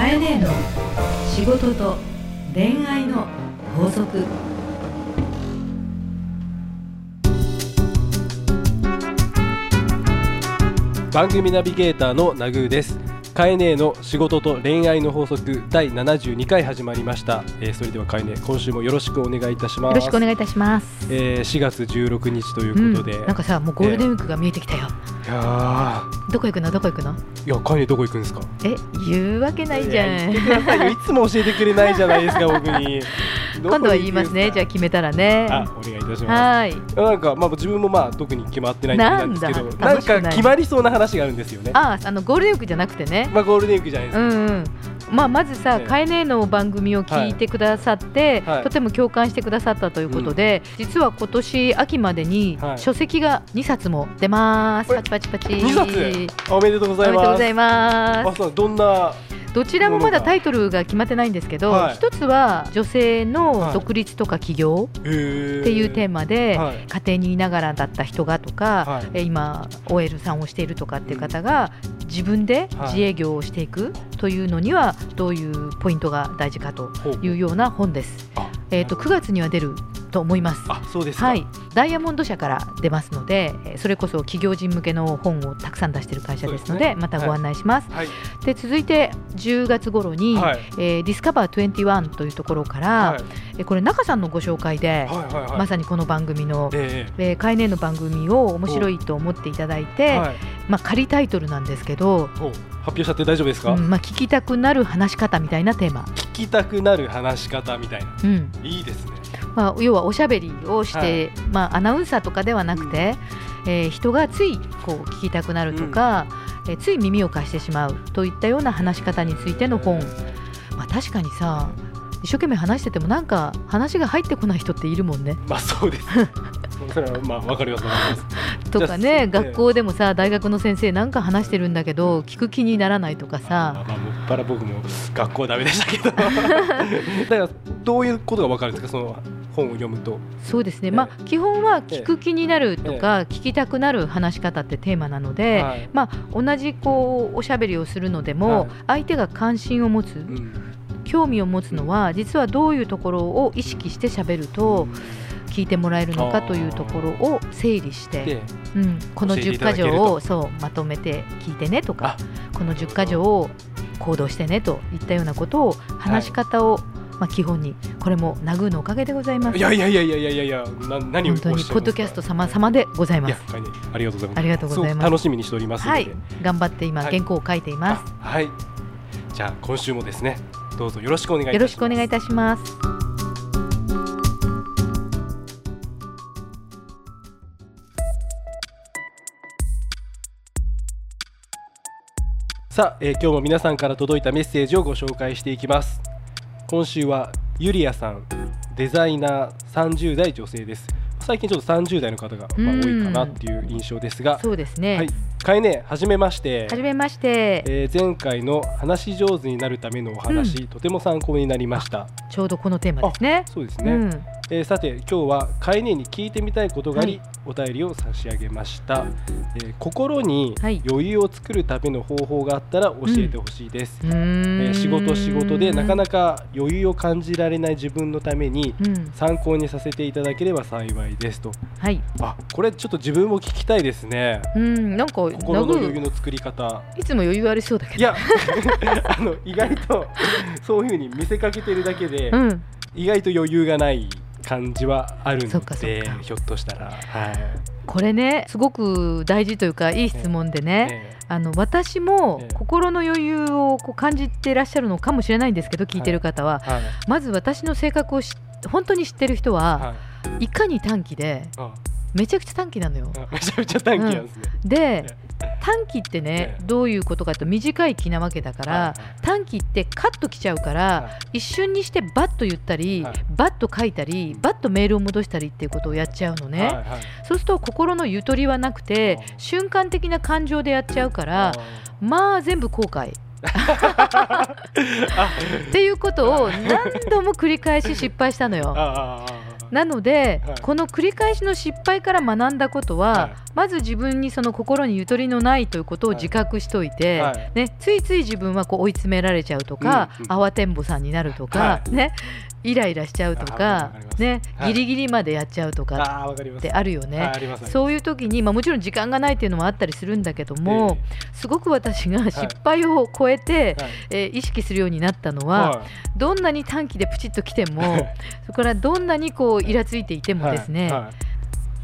かえねえの仕事と恋愛の法則。番組ナビゲーターのナグーです。カエネーの仕事と恋愛の法則第72回始まりました、えーそれではカエネ今週もよろしくお願いいたします。よろしくお願いいたします。えー4月16日ということで、うん。なんかさ、もうゴールデンウィークが見えてきたよ。いやどこ行くの？どこ行くの？ーいやカエネどこ行くんですか？え、言うわけないじゃん。言って。くださいよ。いつも教えてくれないじゃないですか僕に今度は言いますね。じゃああ決めたらね。あお願いいたしまはーい。すなんかまあ自分もまあ特に決まってないんですけどなんか決まりそうな話があるんですよねあ、あのゴールデンウィークじゃなくてね。まあゴールデンウィークじゃないですか、うんうん。まあまずさ、ええカエネの番組を聞いてくださって、はいとても共感してくださったということで、実は今年秋までにはい書籍が2冊も出ます。パチパチパチ。2冊？おめでとうごおざいますめでとうございますあ。そうどんなどちらもまだタイトルが決まってないんですけど、はい。一つは女性はいの独立とか起業っっていうテーマで、はい。家庭にいながらだった人がとか、はい。え今 OL さんをしているとかっていう方が自分ではい。自営業をしていくというのにはどういうポイントが大事かというような本です。あ。えー、と9月には出ると思います。あそうですか。はい、ダイヤモンド社から出ますので、えーそれこそ企業人向けの本をたくさん出している会社ですので、ね。またご案内します。はい。で続いて10月頃に、はい。えー、ディスカバー21というところから、はい。えーこれ中さんのご紹介で、はいはいはい。まさにこの番組の、ええ。ー、カイネの番組を面白いと思っていただいて、まあ、仮タイトルなんですけど、ほう発表しちゃって大丈夫ですか、うんまあ、聞きたくなる話し方みたいなテーマ、聞きたくなる話し方みたいな。うん。いいですね。まあ、要はおしゃべりをして、はい。まあ、アナウンサーとかではなくて、えー人がついこう聞きたくなるとか、えーつい耳を貸してしまうといったような話し方についての本、まあ、確かにさ一生懸命話しててもなんか話が入ってこない人っているもんね。まあそうです。それはまあわかりますとかね学校でもさ大学の先生なんか話してるんだけど聞く気にならないとかまさあまあもっぱら僕も学校はダメでしたけど。だからどういうことがわかるんですか？その本を読むと。そうですね、ええ。まあ基本は聞く気になるとか聞きたくなる話し方ってテーマなので、はい。まあ同じこうおしゃべりをするのでも、はい。相手が関心を持つうん。興味を持つのは実はどういうところを意識してしゃべると聞いてもらえるのかというところを整理して、でうん、この10教えていただ箇けると。条をそうまとめて聞いてねとかあ。この10箇条を行動してねといったようなことを話し方を、まあ、基本にこれもナグーのおかげでございます。いやいやいやいやいやいやな何を本当にポッドキャスト様々でございまいやす。はいありがとうございます。ありがとうございます。楽しみにしておりますので、はい、頑張って今はい。原稿を書いています。あはい。じゃあ今週もですねどうぞよろしくお願いいたします。よろしくお願いいたします。さあ、えー今日も皆さんから届いたメッセージをご紹介していきます。今週はゆりやさんデザイナー30代女性です。最近ちょっと30代の方が、多いかなっていう印象ですが。そうですね。はいかえねはじめまして。はじめまして。えー前回の話し上手になるためのお話、とても参考になりました。ちょうどこのテーマですね。そうですね、うん、えーさて今日はかえねに聞いてみたいことがあり、お便りを差し上げました、えー心にはい。余裕を作るための方法があったら教えてほしいです、うーん。えー仕事仕事でなかなか、か余裕を感じられない自分のためにうん、参考にさせていただければ幸いですと。はい、あこれちょっと自分も聞きたいですね。うん、なんか心の余裕の作り方。いつも余裕ありそうだけど。いや あの意外とそういう風に見せかけてるだけで、うん、意外と余裕がない感じはあるそのでひょっとしたら。はい。これね、すごく大事というかいい質問でね。えあの私もええ心の余裕をこう感じていらっしゃるのかもしれないんですけど聞いてる方は、えはい。まず私の性格をし本当に知ってる人は、はい。い、かに短期であめちゃくちゃ短期なのよ。あめちゃめちゃ短期なんですね、で短期ってねええ。どういうことかと短い気なわけだから、短期ってカッときちゃうから、はい。一瞬にしてバッと言ったり、はい。バッと書いたりバッとメールを戻したりっていうことをやっちゃうのね、そうすると心のゆとりはなくて瞬間的な感情でやっちゃうからまあ全部後悔。っていうことを何度も繰り返し失敗したのよ。なので、はい。この繰り返しの失敗から学んだことは、はい。まず自分にその心にゆとりのないということを自覚しといて、はい。はいね、ついつい自分はこう追い詰められちゃうとか、うんうん慌てんぼさんになるとか、はい。ね、イライラしちゃうとかねはい。ギリギリまでやっちゃうとかってあるよね。そういう時に、まあ、もちろん時間がないっていうのもあったりするんだけども、すごく私が失敗を超えて、ええはい。えー意識するようになったのは、はい。どんなに短期でプチッと来ても そこからどんなにこうイラついていてもですね、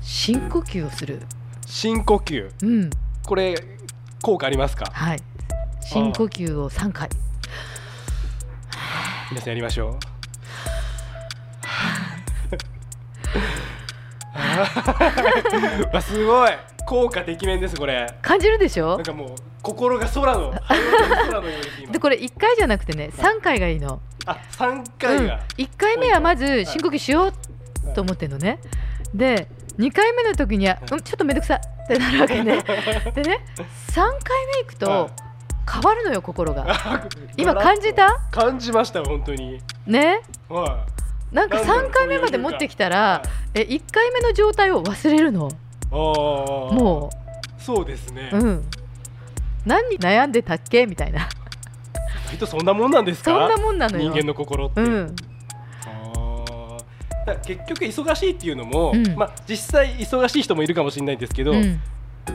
深呼吸をする、深呼吸。うん。これ効果ありますか？はい、深呼吸を3回。皆さんやりましょう わすごい。効果てきめんですこれ。感じるでしょ？なんかもう心が空の空のようでこれ1回じゃなくてね3回がいいの、あ三うん、回が、1回目はまず深呼吸しようと思ってんのね。で2回目の時には、うん、ちょっとめんどくさってなるわけね。でね3回目行くと変わるのよ心が。今感じた？感じました本当に。ね。はなんかなんだろう3回目まで持ってきたらいえ1回目の状態を忘れるの？あー。もそうですね、う、うん、何に悩んでたっけ？みたいな。人そんなもんなんですか？そんなもんなのよ。人間の心って、うん。結局忙しいっていうのも、うん。まあ、実際忙しい人もいるかもしれないんですけど、うん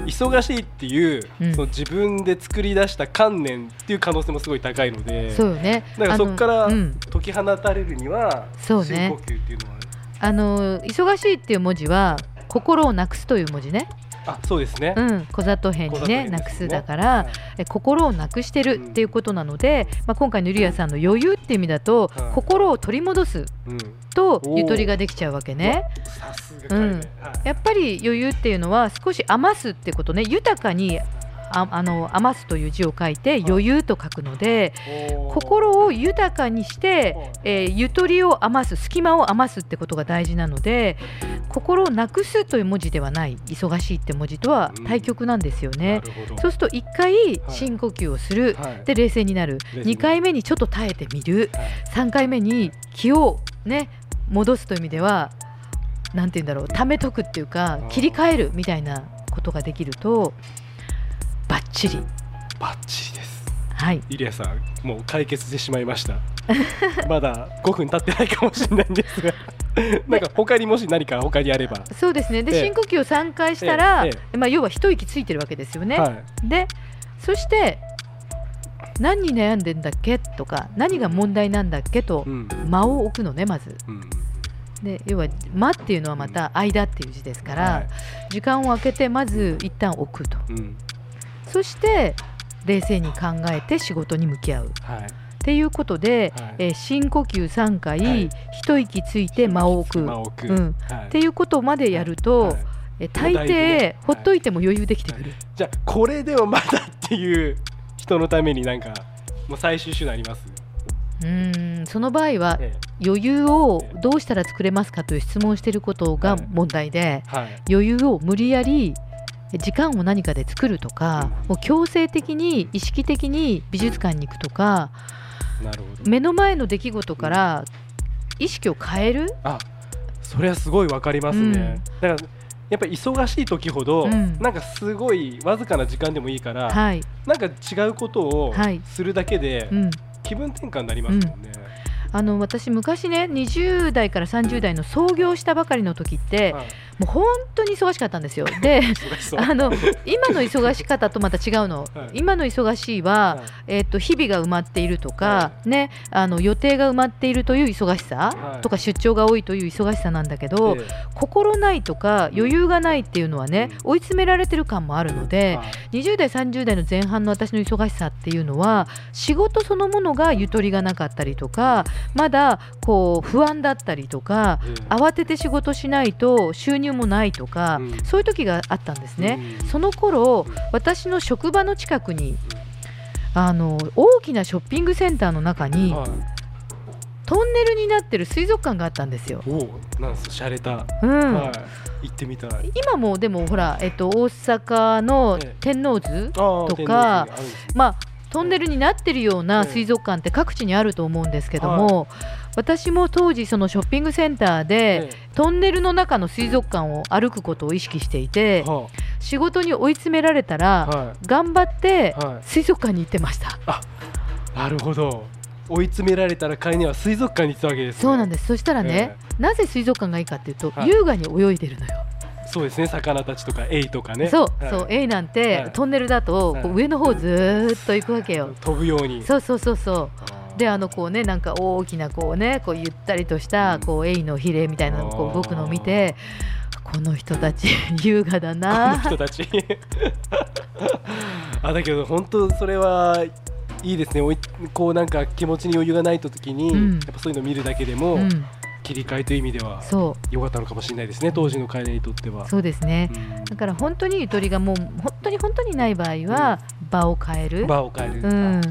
忙しいっていう、うん。その自分で作り出した観念っていう可能性もすごい高いのでそうよね。だからそこから解き放たれるには、そうね。深呼吸っていうのはあの忙しいっていう文字は心をなくすという文字ね、あそうですね、うん、小里編に小里ね。なくすだから、はいえ心をなくしてるっていうことなので、まあ、今回のゆりやさんの余裕っていう意味だと、はい心を取り戻すうん、とゆとりができちゃうわけね。さすが。彼ね、うん。はい。やっぱり余裕っていうのは少し余すってことね。豊かにああの余すという字を書いて余裕と書くので心を豊かにして、えーゆとりを余す隙間を余すってことが大事なので心をなくすという文字ではない忙しいって文字とは対極なんですよなね。るほど。そうすると1回深呼吸をする、はい。で冷静になる。冷静に。2回目にちょっと耐えてみる。はい。3回目に気をね戻すという意味ではなんて言うんだろうためとくっていうか切り替えるみたいなことができるとバッチリ。バッチリです。はい。イリアさんもう解決してしまいました。まだ5分経ってないかもしれないんですが。なんか他にもし何か他にあれば、そうですね。で、ええ。深呼吸を3回したら、ええ。まあ、要は一息ついてるわけですよね。はい。でそして何に悩んでんだっけとか何が問題なんだっけとうん。間を置くのねまず。うんで要は「間」っていうのはまた「間」っていう字ですから、はい。時間を空けてまず一旦置くと。うん。そして冷静に考えて仕事に向き合う。っはい。ていうことで、はい。えー深呼吸3回、はい。一息ついて間を置く。うん。はい。っていうことまでやると、はい。え大抵、はいほっといても余裕できてくる、じゃあこれでもまだっていう人のためになんかもう最終手段あります、うーんその場合はえ余裕をどうしたら作れますかという質問をしていることがはい。問題で、えはい。余裕を無理やり時間を何かで作るとか、うん。もう強制的に意識的に美術館に行くとかなるほど。目の前の出来事から意識を変える、あそれはすごいわかりますね、だからやっぱり忙しい時ほど、うん。なんかすごいわずかな時間でもいいから、はい、なんか違うことをはい。するだけでうん、気分転換になりますもんね。あの私昔ね20代から30代の創業したばかりの時ってはいもう本当に忙しかったんですよ。であの今の忙し方とまた違うの、はい。今の忙しいは、はい。えー、と日々が埋まっているとか、はね、あの予定が埋まっているという忙しさ、はい。とか出張が多いという忙しさなんだけど、え心ないとか余裕がないっていうのはね、うん。追い詰められてる感もあるのえで、はい。20代30代の前半の私の忙しさっていうのは仕事そのものがゆとりがなかったりとかまだこう不安だったりとかええ慌てて仕事しないと収入もないとか、うん。そういう時があったんですね。うん。その頃うん私の職場の近くにあの大きなショッピングセンターの中にはい。トンネルになってる水族館があったんですよ。おおなんす洒落た、うん。はい、行ってみたい。今もでもほら、えっと、大阪のええ。天王洲ととかあるんですね。まあトンネルになってるようなええ。水族館って各地にあると思うんですけども、私も当時そのショッピングセンターでえトンネルの中の水族館を歩くことを意識していて仕事に追い詰められたら、は頑張って水族館に行ってました。いなるほど。追い詰められたら飼い主は水族館に行ってたわけです、ね、そうなんです。そしたらね、なぜ水族館がいいかっていうと、はい。優雅に泳いでるのよ。そうですね。魚たちとかエイとかね。そう、はい。そう。エイなんて、はい。トンネルだと、上の方ずーっと行くわけよ。飛ぶように。そうそうそうそう。であのこうねなんか大きなこうねこうゆったりとしたこうエイのヒレみたいなのがこう動くのを見てこの人たち 優雅だこのな人たち。あだけど本当それはいいですね。おいこうなんか気持ちに余裕がないときに、うん。やっぱそういうの見るだけでも、うん。切り替えという意味ではそ良かったのかもしれないですね当時の飼い主にとっては。う。そうですね。うん。だから本当にゆとりがもう本当に本当にない場合は場を変える、場を変える、うん、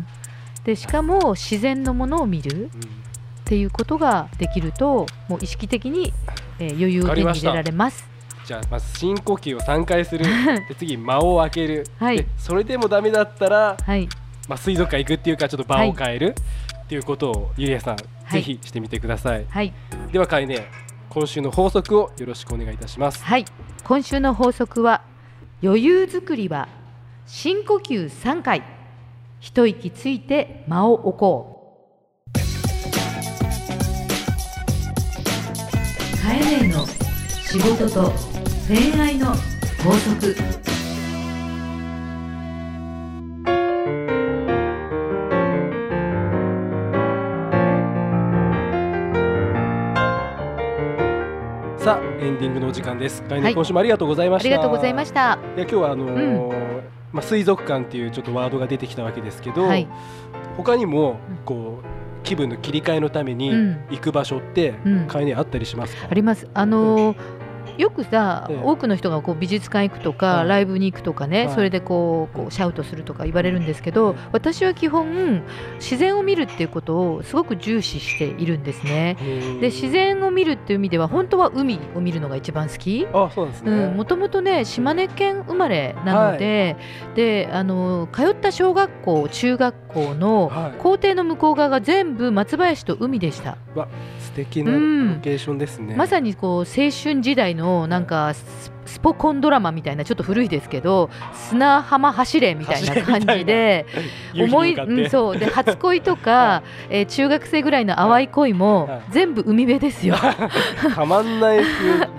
でしかも自然のものを見るうんっていうことができるともう意識的に、えー余裕を手に入れられます。じゃあまず深呼吸を3回する。で次間を空ける、はい。でそれでもダメだったら、はい、まあ、水族館行くっていうかちょっと場を変える、っていうことをゆりやさん、はい。ぜひしてみてください。はい、ではかいね今週の法則をよろしくお願いいたします。はい、今週の法則は余裕作りは深呼吸3回一息ついて間を置こカエネの仕事と恋愛の法則。さあエンディングのお時間です。かいね、はい。今週もありがとうございうました。ありがとうございました。いや今日はあのーまあ、水族館っていうちょっとワードが出てきたわけですけど、はい。他にもうん。こう気分の切り替えのためにうん。行く場所って、ういねあったりしますか？あります。あのーよくさ、ええ。多くの人がこう美術館行くとか、はい。ライブに行くとかね、はい。それでこうこうシャウトするとか言われるんですけど、私は基本自然を見るっていうことをすごく重視しているんですね。で自然を見るっていう意味では本当は海を見るのが一番好き。あそうですね、うん、もともとね島根県生まれなので、であの通った小学校中学校のはい。校庭の向こう側が全部松林と海でした、素敵なうん。ロケーションですね、まさにこう青春時代のなんかススポコンドラマみたいなちょっと古いですけど砂浜走れみたいな感じで思い、うん、そう。で初恋とか、えー中学生ぐらいの淡い恋もはい。全部海辺ですよ。たまんない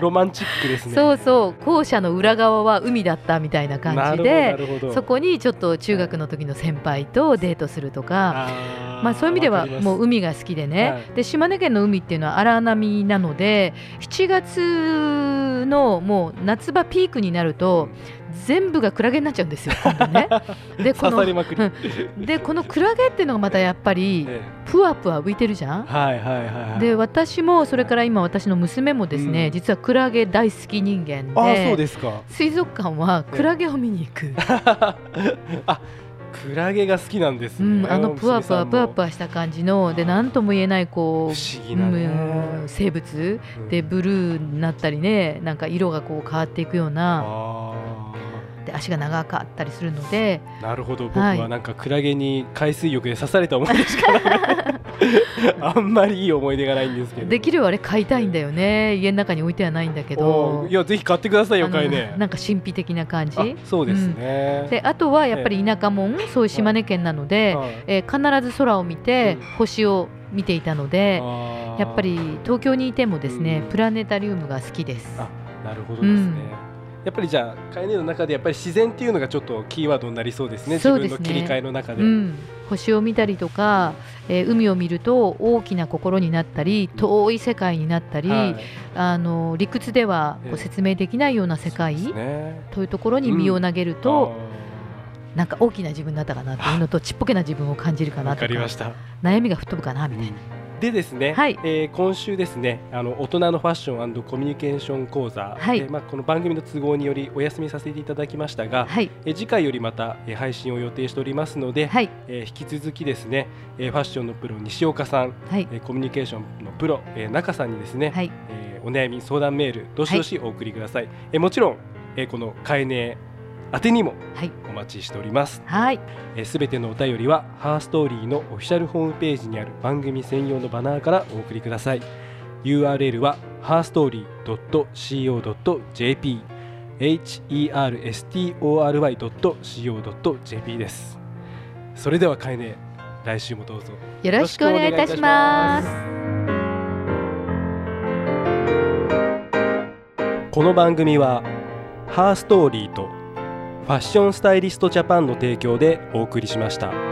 ロマンチックですね。そうそう。校舎の裏側は海だったみたいな感じでそこにちょっと中学の時の先輩とデートするとか、まあ、そういう意味ではもう海が好きでね、はい。で島根県の海っていうのは荒波なので7月のもう夏場ピークになると全部がクラゲになっちゃうんですよね。でこのでこのクラゲっていうのがまたやっぱりえぷわぷわ浮いてるじゃん。え。はいはいはいはい。で私もそれから今私の娘もですね、うん。実はクラゲ大好き人間あでそうですか。水族館はクラゲを見に行く、あクラゲが好きなんですうね、ん、あのぷわぷわぷわぷわわした感じので何とも言えないこう、不思議なね。うん生物。うん。でブルーになったりねなんか色がこう変わっていくような。あで足が長かったりするので。ーなるほど。僕はなんかクラゲに海水浴で刺された思い出しかない あんまりいい思い出がないんですけど。できればあれ買いたいんだよね。家の中に置いてはないんだけおどーいやぜひ買ってくださいよあのかいねなんか神秘的な感じ。あそうですね、であとはやっぱり田舎もんそういう島根県なので、はい。えー必ず空を見てうん。星を見ていたので、やっぱり東京にいてもですね、うん。プラネタリウムが好きです。あなるほどですね、うん。やっぱりじゃあカエネの中でやっぱり自然っていうのがちょっとキーワードになりそうですね。そうですね。自分の切り替えの中で、うん、星を見たりとか、えー海を見ると大きな心になったり遠い世界になったり、はい。あの理屈ではこえ。えう説明できないような世界そうですね。というところに身を投げると、あなんか大きな自分だったかなっていうのとちっぽけな自分を感じるかなとかかりました、悩みが吹っ飛ぶかなみたいな。でですね、はい。えー今週ですねあの大人のファッションコミュニケーション講座、はい。えーまあ、この番組の都合によりお休みさせていただきましたが、はい、えー次回よりまた、えー配信を予定しておりますので、はい、えー引き続きですね、えーファッションのプロ西岡さん、はい、えーコミュニケーションのプロ、えー中さんにですね、はい、えーお悩み相談メールどしどしお送りください、えーもちろん、えーこのカエネ宛にもお待ちしております。はい。す、べ、てのお便りはハーストーリーのオフィシャルホームページにある番組専用のバナーからお送りください。URL はハーストーリー .co.jp herstory.co.jp です。それではかえね来週もどうぞよろしくお願いいたしますこの番組はハーストーリーとファッションスタイリストジャパンの提供でお送りしました。